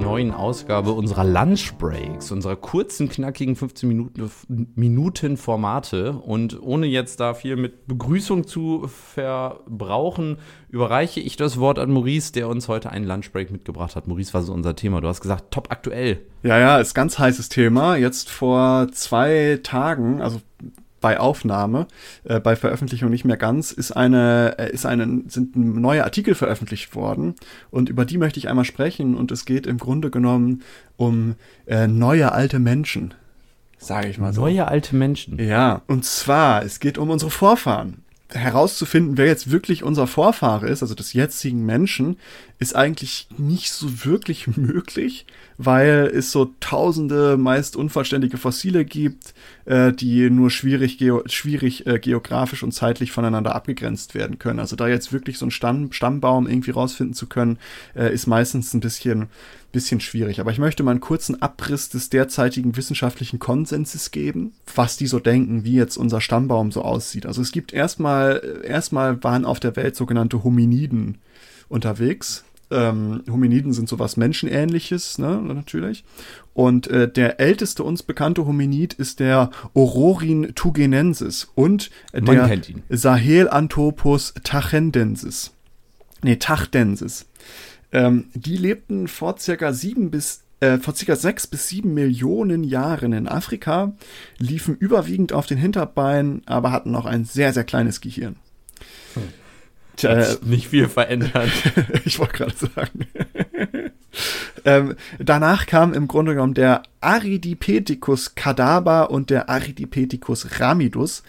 neuen Ausgabe unserer Lunch Breaks, unserer kurzen, knackigen 15 Minuten, Minuten Formate. Und ohne jetzt da viel mit Begrüßung zu verbrauchen, überreiche ich das Wort an Maurice, der uns heute einen Lunch Break mitgebracht hat. Maurice, was ist unser Thema? Du hast gesagt, top aktuell. Ja, ja, ist ganz heißes Thema. Jetzt vor zwei Tagen, also bei Aufnahme, äh, bei Veröffentlichung nicht mehr ganz, ist eine, äh, ist eine, sind neue Artikel veröffentlicht worden und über die möchte ich einmal sprechen und es geht im Grunde genommen um äh, neue alte Menschen, sage ich mal so. Neue alte Menschen. Ja, und zwar, es geht um unsere Vorfahren herauszufinden, wer jetzt wirklich unser Vorfahre ist, also des jetzigen Menschen, ist eigentlich nicht so wirklich möglich, weil es so tausende meist unvollständige Fossile gibt, äh, die nur schwierig, geo schwierig äh, geografisch und zeitlich voneinander abgegrenzt werden können. Also da jetzt wirklich so einen Stamm Stammbaum irgendwie rausfinden zu können, äh, ist meistens ein bisschen bisschen schwierig. Aber ich möchte mal einen kurzen Abriss des derzeitigen wissenschaftlichen Konsenses geben, was die so denken, wie jetzt unser Stammbaum so aussieht. Also es gibt erstmal, erstmal waren auf der Welt sogenannte Hominiden unterwegs. Ähm, Hominiden sind sowas Menschenähnliches, ne, natürlich. Und äh, der älteste uns bekannte Hominid ist der Ororin tugenensis und äh, der Sahelanthropus tachendensis. Nee, tachdensis. Ähm, die lebten vor circa sieben bis äh, vor circa sechs bis sieben Millionen Jahren in Afrika, liefen überwiegend auf den Hinterbeinen, aber hatten noch ein sehr, sehr kleines Gehirn. Hm. Äh, nicht viel verändert. ich wollte gerade sagen. ähm, danach kam im Grunde genommen der Aridipethecus cadaver und der Aridipethecus ramidus.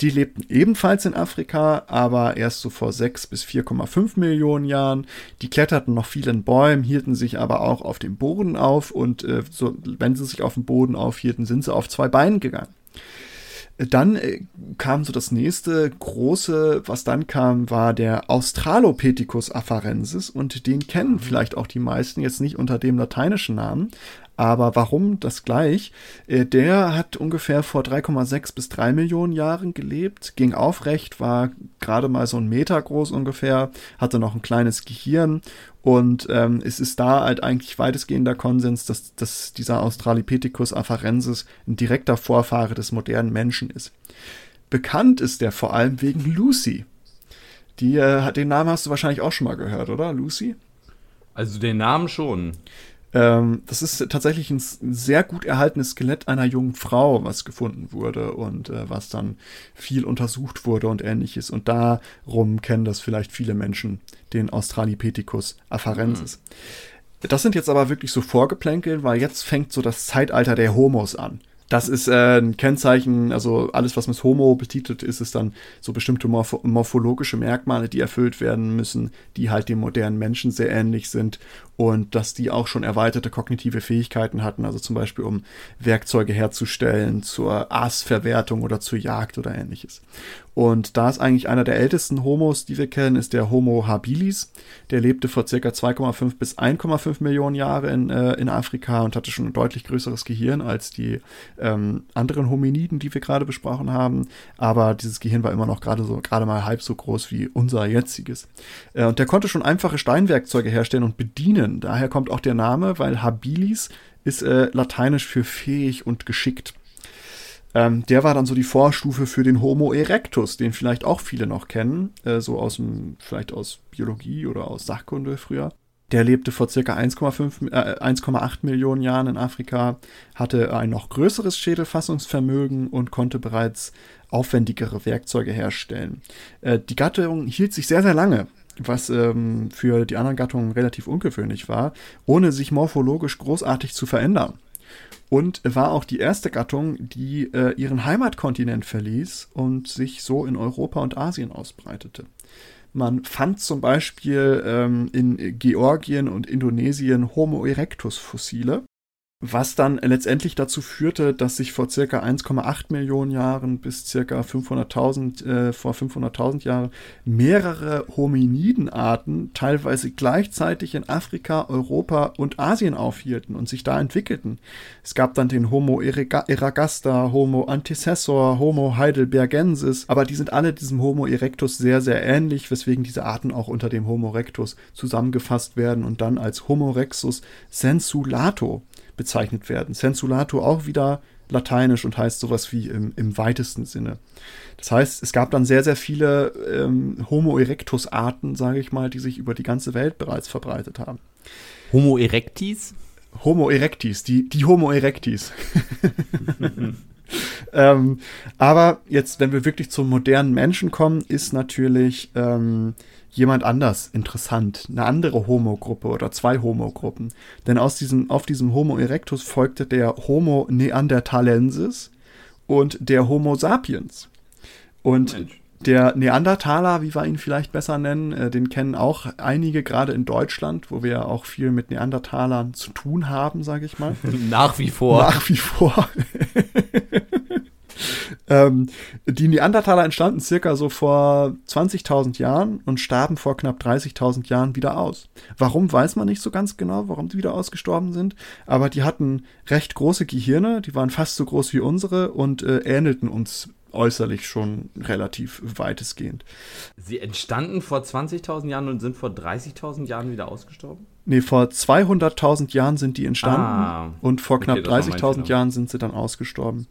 Die lebten ebenfalls in Afrika, aber erst so vor 6 bis 4,5 Millionen Jahren. Die kletterten noch viel in Bäumen, hielten sich aber auch auf dem Boden auf und äh, so, wenn sie sich auf dem Boden aufhielten, sind sie auf zwei Beinen gegangen. Dann äh, kam so das nächste große, was dann kam, war der Australopithecus afarensis und den kennen mhm. vielleicht auch die meisten jetzt nicht unter dem lateinischen Namen, aber warum das gleich? Äh, der hat ungefähr vor 3,6 bis 3 Millionen Jahren gelebt, ging aufrecht, war gerade mal so ein Meter groß ungefähr, hatte noch ein kleines Gehirn und ähm, es ist da halt eigentlich weitestgehender Konsens, dass, dass dieser Australopithecus afarensis ein direkter Vorfahre des modernen Menschen ist. Bekannt ist der vor allem wegen Lucy. Die, äh, den Namen hast du wahrscheinlich auch schon mal gehört, oder? Lucy? Also den Namen schon. Ähm, das ist tatsächlich ein sehr gut erhaltenes Skelett einer jungen Frau, was gefunden wurde und äh, was dann viel untersucht wurde und ähnliches. Und darum kennen das vielleicht viele Menschen, den Australopithecus afarensis. Mhm. Das sind jetzt aber wirklich so Vorgeplänkel, weil jetzt fängt so das Zeitalter der Homos an. Das ist äh, ein Kennzeichen, also alles, was mit Homo betitelt ist, ist dann so bestimmte morpho morphologische Merkmale, die erfüllt werden müssen, die halt dem modernen Menschen sehr ähnlich sind und dass die auch schon erweiterte kognitive Fähigkeiten hatten, also zum Beispiel um Werkzeuge herzustellen zur Aasverwertung oder zur Jagd oder ähnliches. Und da ist eigentlich einer der ältesten Homos, die wir kennen, ist der Homo habilis. Der lebte vor circa 2,5 bis 1,5 Millionen Jahre in, äh, in Afrika und hatte schon ein deutlich größeres Gehirn als die ähm, anderen Hominiden, die wir gerade besprochen haben. Aber dieses Gehirn war immer noch gerade so, gerade mal halb so groß wie unser jetziges. Äh, und der konnte schon einfache Steinwerkzeuge herstellen und bedienen. Daher kommt auch der Name, weil habilis ist äh, lateinisch für fähig und geschickt. Ähm, der war dann so die Vorstufe für den Homo erectus, den vielleicht auch viele noch kennen, äh, so aus dem, vielleicht aus Biologie oder aus Sachkunde früher. Der lebte vor circa 1,5, äh, 1,8 Millionen Jahren in Afrika, hatte ein noch größeres Schädelfassungsvermögen und konnte bereits aufwendigere Werkzeuge herstellen. Äh, die Gattung hielt sich sehr, sehr lange was ähm, für die anderen Gattungen relativ ungewöhnlich war, ohne sich morphologisch großartig zu verändern. Und war auch die erste Gattung, die äh, ihren Heimatkontinent verließ und sich so in Europa und Asien ausbreitete. Man fand zum Beispiel ähm, in Georgien und Indonesien Homo erectus Fossile was dann letztendlich dazu führte, dass sich vor circa 1,8 Millionen Jahren bis circa 500.000 äh, vor 500.000 Jahren mehrere Hominidenarten teilweise gleichzeitig in Afrika, Europa und Asien aufhielten und sich da entwickelten. Es gab dann den Homo eragaster, Homo antecessor, Homo heidelbergensis, aber die sind alle diesem Homo erectus sehr sehr ähnlich, weswegen diese Arten auch unter dem Homo erectus zusammengefasst werden und dann als Homo rexus sensulato bezeichnet werden. Sensulato auch wieder lateinisch und heißt sowas wie im, im weitesten Sinne. Das heißt, es gab dann sehr, sehr viele ähm, Homo erectus-Arten, sage ich mal, die sich über die ganze Welt bereits verbreitet haben. Homo erectis? Homo erectis, die, die Homo erectis. ähm, aber jetzt, wenn wir wirklich zum modernen Menschen kommen, ist natürlich ähm, jemand anders interessant, eine andere Homo-Gruppe oder zwei Homo-Gruppen. Denn aus diesem, auf diesem Homo erectus folgte der Homo neanderthalensis und der Homo sapiens. Und Mensch. der Neandertaler, wie wir ihn vielleicht besser nennen, äh, den kennen auch einige, gerade in Deutschland, wo wir ja auch viel mit Neandertalern zu tun haben, sage ich mal. Nach wie vor. Nach wie vor. Ähm, die Neandertaler entstanden circa so vor 20.000 Jahren und starben vor knapp 30.000 Jahren wieder aus. Warum weiß man nicht so ganz genau, warum die wieder ausgestorben sind, aber die hatten recht große Gehirne, die waren fast so groß wie unsere und äh, ähnelten uns äußerlich schon relativ weitestgehend. Sie entstanden vor 20.000 Jahren und sind vor 30.000 Jahren wieder ausgestorben? Nee, vor 200.000 Jahren sind die entstanden ah, und vor knapp okay, 30.000 Jahren sind sie dann ausgestorben.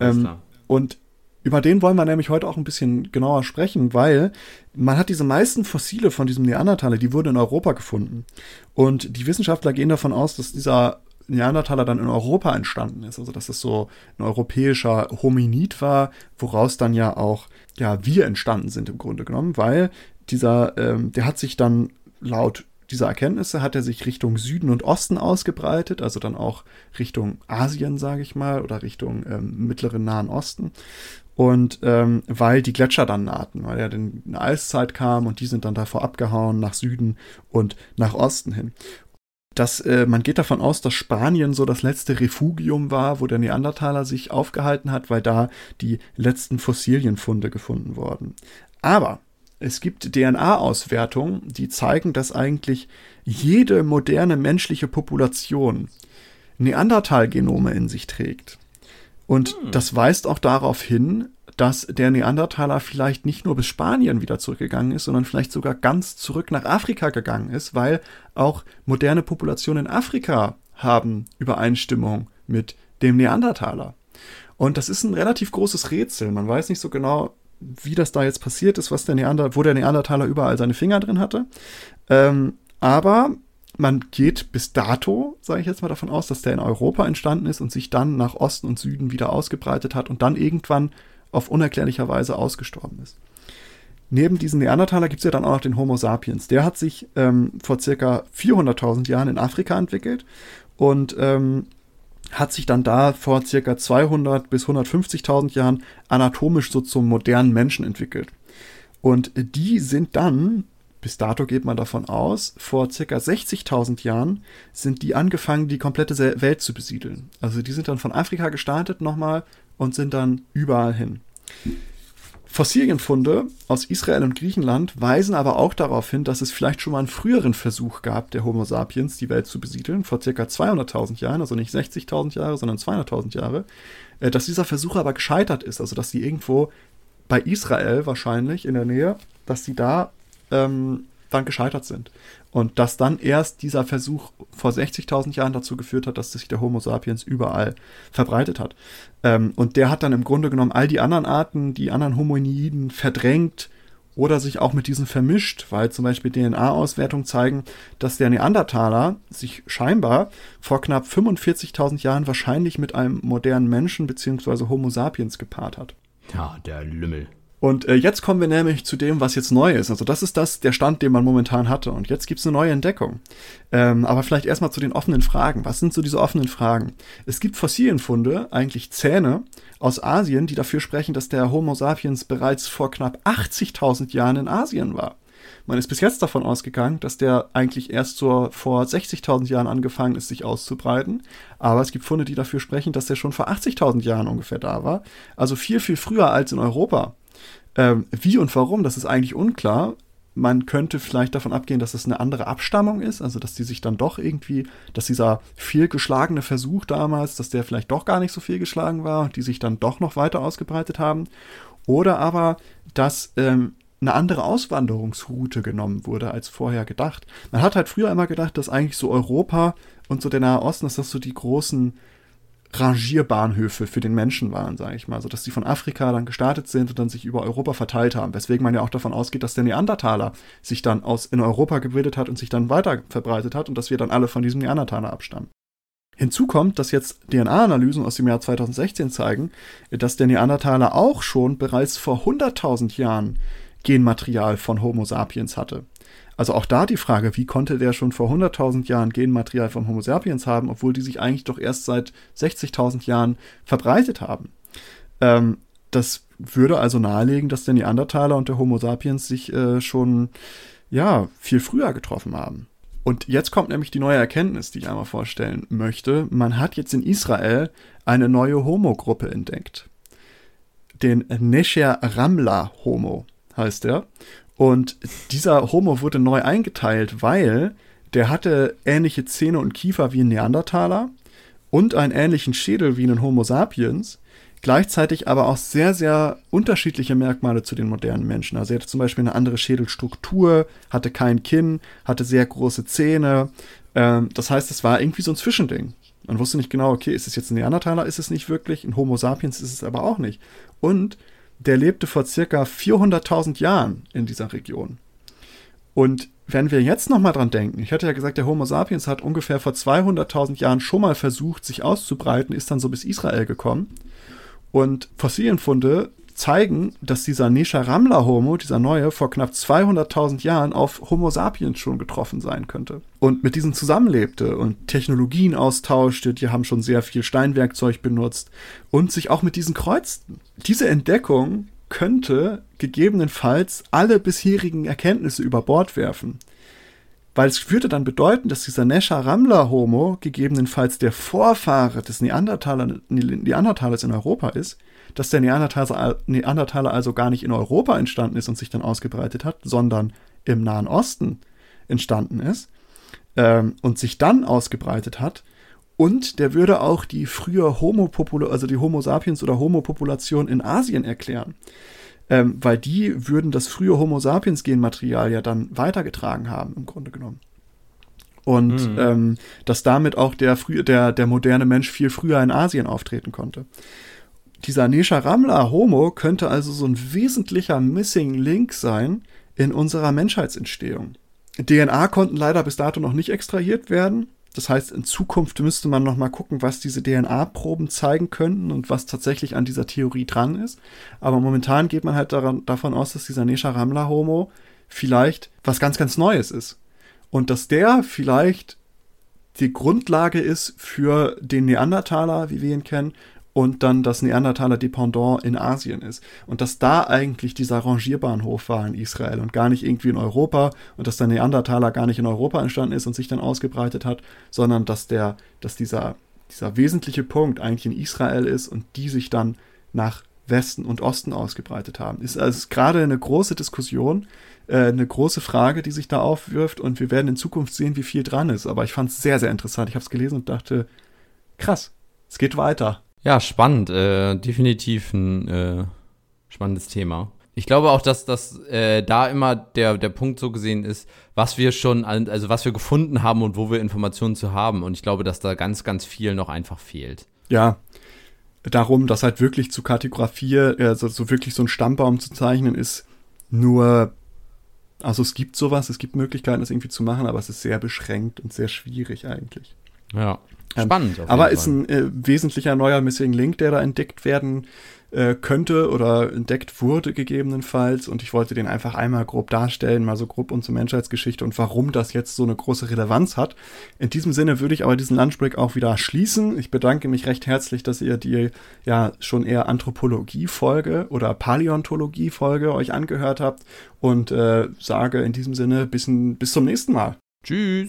Ähm, und über den wollen wir nämlich heute auch ein bisschen genauer sprechen, weil man hat diese meisten Fossile von diesem Neandertaler, die wurden in Europa gefunden. Und die Wissenschaftler gehen davon aus, dass dieser Neandertaler dann in Europa entstanden ist. Also dass das so ein europäischer Hominid war, woraus dann ja auch ja wir entstanden sind im Grunde genommen, weil dieser, ähm, der hat sich dann laut dieser Erkenntnisse hat er sich Richtung Süden und Osten ausgebreitet, also dann auch Richtung Asien, sage ich mal, oder Richtung ähm, mittleren Nahen Osten. Und ähm, weil die Gletscher dann nahten, weil ja dann eine Eiszeit kam und die sind dann davor abgehauen nach Süden und nach Osten hin. Das, äh, man geht davon aus, dass Spanien so das letzte Refugium war, wo der Neandertaler sich aufgehalten hat, weil da die letzten Fossilienfunde gefunden wurden. Aber es gibt DNA-Auswertungen, die zeigen, dass eigentlich jede moderne menschliche Population Neandertal-Genome in sich trägt. Und hm. das weist auch darauf hin, dass der Neandertaler vielleicht nicht nur bis Spanien wieder zurückgegangen ist, sondern vielleicht sogar ganz zurück nach Afrika gegangen ist, weil auch moderne Populationen in Afrika haben Übereinstimmung mit dem Neandertaler. Und das ist ein relativ großes Rätsel. Man weiß nicht so genau, wie das da jetzt passiert ist, was der Neander, wo der Neandertaler überall seine Finger drin hatte. Ähm, aber man geht bis dato, sage ich jetzt mal davon aus, dass der in Europa entstanden ist und sich dann nach Osten und Süden wieder ausgebreitet hat und dann irgendwann auf unerklärlicher Weise ausgestorben ist. Neben diesem Neandertaler gibt es ja dann auch noch den Homo sapiens. Der hat sich ähm, vor circa 400.000 Jahren in Afrika entwickelt und ähm, hat sich dann da vor circa 200 bis 150.000 Jahren anatomisch so zum modernen Menschen entwickelt. Und die sind dann, bis dato geht man davon aus, vor circa 60.000 Jahren sind die angefangen, die komplette Welt zu besiedeln. Also die sind dann von Afrika gestartet nochmal und sind dann überall hin. Fossilienfunde aus Israel und Griechenland weisen aber auch darauf hin, dass es vielleicht schon mal einen früheren Versuch gab, der Homo sapiens die Welt zu besiedeln, vor circa 200.000 Jahren, also nicht 60.000 Jahre, sondern 200.000 Jahre, äh, dass dieser Versuch aber gescheitert ist, also dass die irgendwo bei Israel wahrscheinlich in der Nähe, dass die da ähm, dann gescheitert sind. Und dass dann erst dieser Versuch vor 60.000 Jahren dazu geführt hat, dass sich der Homo sapiens überall verbreitet hat. Ähm, und der hat dann im Grunde genommen all die anderen Arten, die anderen Hominiden verdrängt oder sich auch mit diesen vermischt, weil zum Beispiel DNA-Auswertungen zeigen, dass der Neandertaler sich scheinbar vor knapp 45.000 Jahren wahrscheinlich mit einem modernen Menschen bzw. Homo sapiens gepaart hat. Ja, der Lümmel. Und äh, jetzt kommen wir nämlich zu dem, was jetzt neu ist. Also das ist das, der Stand, den man momentan hatte. Und jetzt gibt's eine neue Entdeckung. Ähm, aber vielleicht erstmal zu den offenen Fragen. Was sind so diese offenen Fragen? Es gibt Fossilienfunde, eigentlich Zähne aus Asien, die dafür sprechen, dass der Homo sapiens bereits vor knapp 80.000 Jahren in Asien war. Man ist bis jetzt davon ausgegangen, dass der eigentlich erst so vor 60.000 Jahren angefangen ist, sich auszubreiten. Aber es gibt Funde, die dafür sprechen, dass der schon vor 80.000 Jahren ungefähr da war. Also viel, viel früher als in Europa. Ähm, wie und warum, das ist eigentlich unklar. Man könnte vielleicht davon abgehen, dass es eine andere Abstammung ist, also dass die sich dann doch irgendwie, dass dieser viel geschlagene Versuch damals, dass der vielleicht doch gar nicht so viel geschlagen war, die sich dann doch noch weiter ausgebreitet haben. Oder aber, dass ähm, eine andere Auswanderungsroute genommen wurde als vorher gedacht. Man hat halt früher immer gedacht, dass eigentlich so Europa und so der Nahe Osten, dass das so die großen Rangierbahnhöfe für den Menschen waren, sage ich mal. Also, dass die von Afrika dann gestartet sind und dann sich über Europa verteilt haben. Weswegen man ja auch davon ausgeht, dass der Neandertaler sich dann aus in Europa gebildet hat und sich dann weiter verbreitet hat und dass wir dann alle von diesem Neandertaler abstammen. Hinzu kommt, dass jetzt DNA-Analysen aus dem Jahr 2016 zeigen, dass der Neandertaler auch schon bereits vor 100.000 Jahren Genmaterial von Homo sapiens hatte. Also auch da die Frage, wie konnte der schon vor 100.000 Jahren Genmaterial von Homo sapiens haben, obwohl die sich eigentlich doch erst seit 60.000 Jahren verbreitet haben. Ähm, das würde also nahelegen, dass der Neandertaler und der Homo sapiens sich äh, schon ja viel früher getroffen haben. Und jetzt kommt nämlich die neue Erkenntnis, die ich einmal vorstellen möchte. Man hat jetzt in Israel eine neue Homo-Gruppe entdeckt. Den Nesher Ramla Homo heißt er. Und dieser Homo wurde neu eingeteilt, weil der hatte ähnliche Zähne und Kiefer wie ein Neandertaler und einen ähnlichen Schädel wie ein Homo sapiens, gleichzeitig aber auch sehr, sehr unterschiedliche Merkmale zu den modernen Menschen. Also er hatte zum Beispiel eine andere Schädelstruktur, hatte kein Kinn, hatte sehr große Zähne. Ähm, das heißt, es war irgendwie so ein Zwischending. Man wusste nicht genau, okay, ist es jetzt ein Neandertaler, ist es nicht wirklich, ein Homo sapiens ist es aber auch nicht. Und der lebte vor circa 400.000 Jahren in dieser Region. Und wenn wir jetzt nochmal dran denken, ich hatte ja gesagt, der Homo sapiens hat ungefähr vor 200.000 Jahren schon mal versucht, sich auszubreiten, ist dann so bis Israel gekommen. Und Fossilienfunde zeigen, dass dieser Nesha Ramla Homo, dieser neue, vor knapp 200.000 Jahren auf Homo sapiens schon getroffen sein könnte. Und mit diesen zusammenlebte und Technologien austauschte, die haben schon sehr viel Steinwerkzeug benutzt und sich auch mit diesen kreuzten. Diese Entdeckung könnte gegebenenfalls alle bisherigen Erkenntnisse über Bord werfen. Weil es würde dann bedeuten, dass dieser Nesha Ramla Homo gegebenenfalls der Vorfahre des Neandertaler, Neandertalers in Europa ist dass der Neandertaler, Neandertaler also gar nicht in Europa entstanden ist und sich dann ausgebreitet hat, sondern im Nahen Osten entstanden ist ähm, und sich dann ausgebreitet hat. Und der würde auch die frühe Homo also die Homo sapiens oder Homo-Population in Asien erklären. Ähm, weil die würden das frühe Homo sapiens Genmaterial ja dann weitergetragen haben, im Grunde genommen. Und mhm. ähm, dass damit auch der, frühe, der, der moderne Mensch viel früher in Asien auftreten konnte dieser Nesha Ramla Homo könnte also so ein wesentlicher Missing Link sein in unserer Menschheitsentstehung. DNA konnten leider bis dato noch nicht extrahiert werden. Das heißt, in Zukunft müsste man noch mal gucken, was diese DNA-Proben zeigen könnten und was tatsächlich an dieser Theorie dran ist. Aber momentan geht man halt daran, davon aus, dass dieser Nesha Ramla Homo vielleicht was ganz, ganz Neues ist. Und dass der vielleicht die Grundlage ist für den Neandertaler, wie wir ihn kennen, und dann das Neandertaler Dependant in Asien ist. Und dass da eigentlich dieser Rangierbahnhof war in Israel und gar nicht irgendwie in Europa und dass der Neandertaler gar nicht in Europa entstanden ist und sich dann ausgebreitet hat, sondern dass der, dass dieser, dieser wesentliche Punkt eigentlich in Israel ist und die sich dann nach Westen und Osten ausgebreitet haben. Ist also gerade eine große Diskussion, äh, eine große Frage, die sich da aufwirft und wir werden in Zukunft sehen, wie viel dran ist. Aber ich fand es sehr, sehr interessant. Ich habe es gelesen und dachte, krass, es geht weiter. Ja, spannend. Äh, definitiv ein äh, spannendes Thema. Ich glaube auch, dass das äh, da immer der, der Punkt so gesehen ist, was wir schon, also was wir gefunden haben und wo wir Informationen zu haben. Und ich glaube, dass da ganz, ganz viel noch einfach fehlt. Ja, darum, dass halt wirklich zu kartografieren, also so wirklich so ein Stammbaum zu zeichnen, ist nur, also es gibt sowas, es gibt Möglichkeiten, das irgendwie zu machen, aber es ist sehr beschränkt und sehr schwierig eigentlich. Ja. Ähm, Spannend. aber ist ein äh, wesentlicher neuer Missing Link, der da entdeckt werden äh, könnte oder entdeckt wurde gegebenenfalls. Und ich wollte den einfach einmal grob darstellen, mal so grob unsere Menschheitsgeschichte und warum das jetzt so eine große Relevanz hat. In diesem Sinne würde ich aber diesen Lunchbreak auch wieder schließen. Ich bedanke mich recht herzlich, dass ihr die ja schon eher Anthropologie-Folge oder Paläontologie-Folge euch angehört habt und äh, sage in diesem Sinne bis, bis zum nächsten Mal. Tschüss.